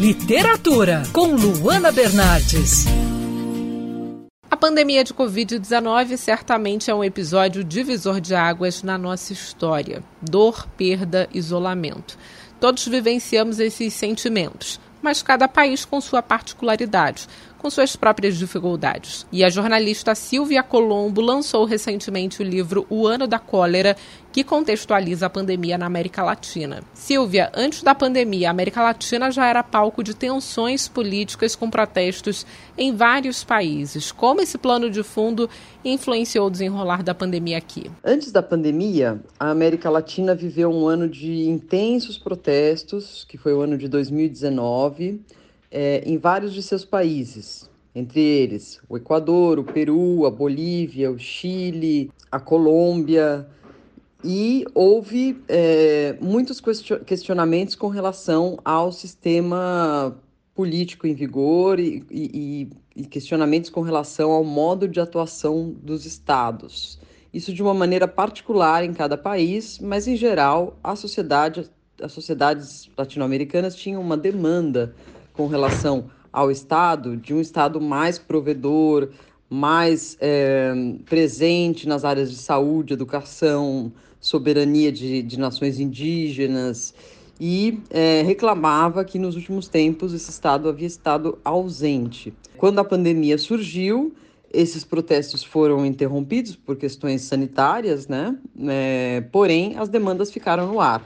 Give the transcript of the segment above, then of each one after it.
Literatura, com Luana Bernardes. A pandemia de Covid-19 certamente é um episódio divisor de águas na nossa história. Dor, perda, isolamento. Todos vivenciamos esses sentimentos, mas cada país com sua particularidade com suas próprias dificuldades. E a jornalista Silvia Colombo lançou recentemente o livro O Ano da Cólera, que contextualiza a pandemia na América Latina. Silvia, antes da pandemia, a América Latina já era palco de tensões políticas com protestos em vários países. Como esse plano de fundo influenciou o desenrolar da pandemia aqui? Antes da pandemia, a América Latina viveu um ano de intensos protestos, que foi o ano de 2019 é, em vários de seus países, entre eles o Equador, o Peru, a Bolívia, o Chile, a Colômbia, e houve é, muitos questionamentos com relação ao sistema político em vigor e, e, e, questionamentos com relação ao modo de atuação dos estados. Isso de uma maneira particular em cada país, mas em geral a sociedade, as sociedades latino-americanas tinham uma demanda com relação ao Estado, de um Estado mais provedor, mais é, presente nas áreas de saúde, educação, soberania de, de nações indígenas, e é, reclamava que nos últimos tempos esse Estado havia estado ausente. Quando a pandemia surgiu, esses protestos foram interrompidos por questões sanitárias, né? É, porém, as demandas ficaram no ar.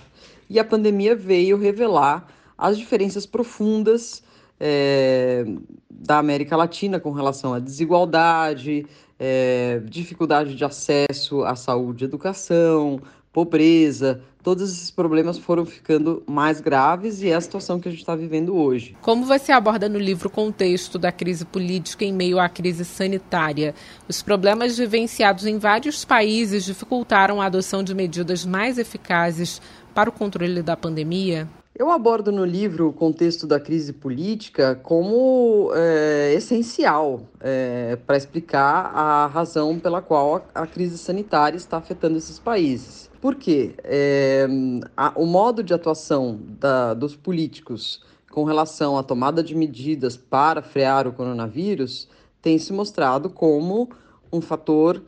E a pandemia veio revelar as diferenças profundas é, da América Latina com relação à desigualdade, é, dificuldade de acesso à saúde e educação, pobreza, todos esses problemas foram ficando mais graves e é a situação que a gente está vivendo hoje. Como você aborda no livro o contexto da crise política em meio à crise sanitária? Os problemas vivenciados em vários países dificultaram a adoção de medidas mais eficazes para o controle da pandemia? Eu abordo no livro o contexto da crise política como é, essencial é, para explicar a razão pela qual a, crise sanitária está afetando esses países. Por quê? É, a, o modo de atuação da, dos políticos com relação à tomada de medidas para frear o coronavírus tem se mostrado como um fator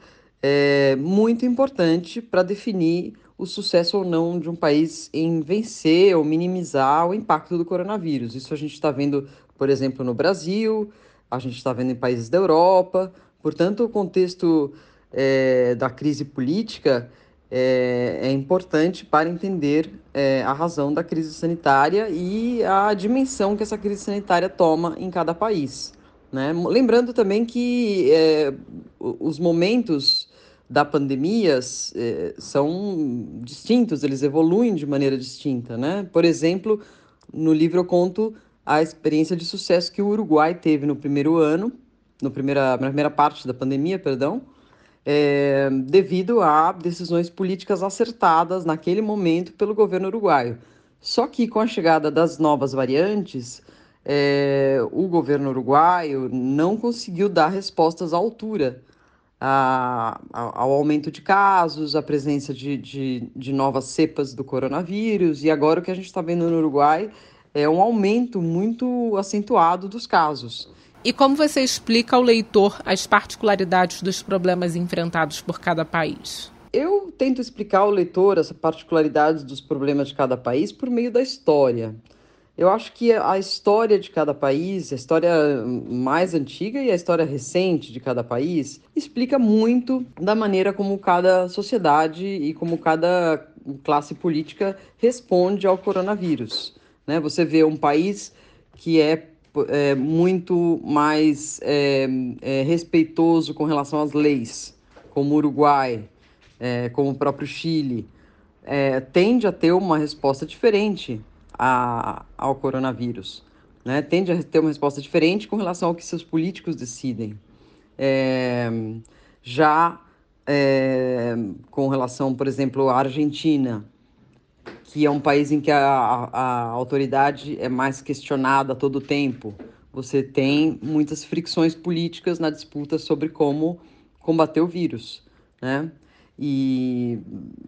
muito importante para definir o sucesso ou não de um país em vencer ou minimizar o impacto do coronavírus. Isso a gente está vendo, por exemplo, no Brasil, a gente está vendo em países da Europa. Portanto, o contexto é, da crise política é, é, importante para entender é, a razão da crise sanitária e a dimensão que essa crise sanitária toma em cada país. Né? Lembrando também que é, os momentos da pandemia eh, são distintos, eles evoluem de maneira distinta, né? Por exemplo, no livro eu conto a experiência de sucesso que o Uruguai teve no primeiro ano, no primeira, na primeira parte da pandemia, perdão, é, devido a decisões políticas acertadas naquele momento pelo governo uruguaio. Só que com a chegada das novas variantes, é, o governo uruguaio não conseguiu dar respostas à altura a, ao aumento de casos, a presença de, de, de novas cepas do coronavírus, e agora o que a gente está vendo no Uruguai é um aumento muito acentuado dos casos. E como você explica ao leitor as particularidades dos problemas enfrentados por cada país? Eu tento explicar ao leitor as particularidades dos problemas de cada país por meio da história. Eu acho que a história de cada país, a história mais antiga e a história recente de cada país, explica muito da maneira como cada sociedade e como cada classe política responde ao coronavírus. Né? Você vê um país que é, é muito mais é, é, respeitoso com relação às leis, como o Uruguai, é, como o próprio Chile, é, tende a ter uma resposta diferente a, ao coronavírus. Né? Tende a ter uma resposta diferente com relação ao que seus políticos decidem. É, já é, com relação, por exemplo, à Argentina, que é um país em que a, a, autoridade é mais questionada a todo tempo, você tem muitas fricções políticas na disputa sobre como combater o vírus, né? E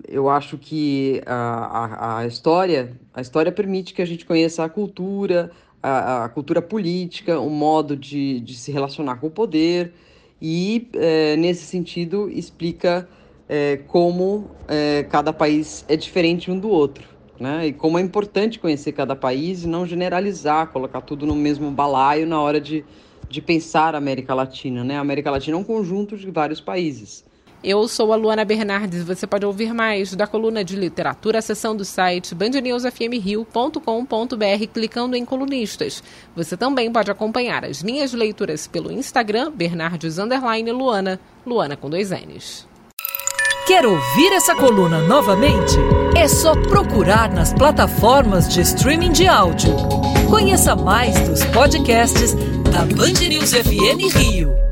eu acho que a, a, a, história a história permite que a gente conheça a cultura, a, a cultura política, o modo de, de, se relacionar com o poder, e, é, nesse sentido, explica é, como é, cada país é diferente um do outro. Né? E como é importante conhecer cada país e não generalizar, colocar tudo no mesmo balaio na hora de, de pensar a América Latina. Né? A América Latina é um conjunto de vários países. Eu sou a Luana Bernardes. Você pode ouvir mais da coluna de literatura, seção do site bandnewsfmrio.com.br clicando em colunistas. Você também pode acompanhar as minhas leituras pelo Instagram, Bernardes Luana, Luana com dois N's. Quer ouvir essa coluna novamente? É só procurar nas plataformas de streaming de áudio. Conheça mais dos podcasts da Band News FM Rio.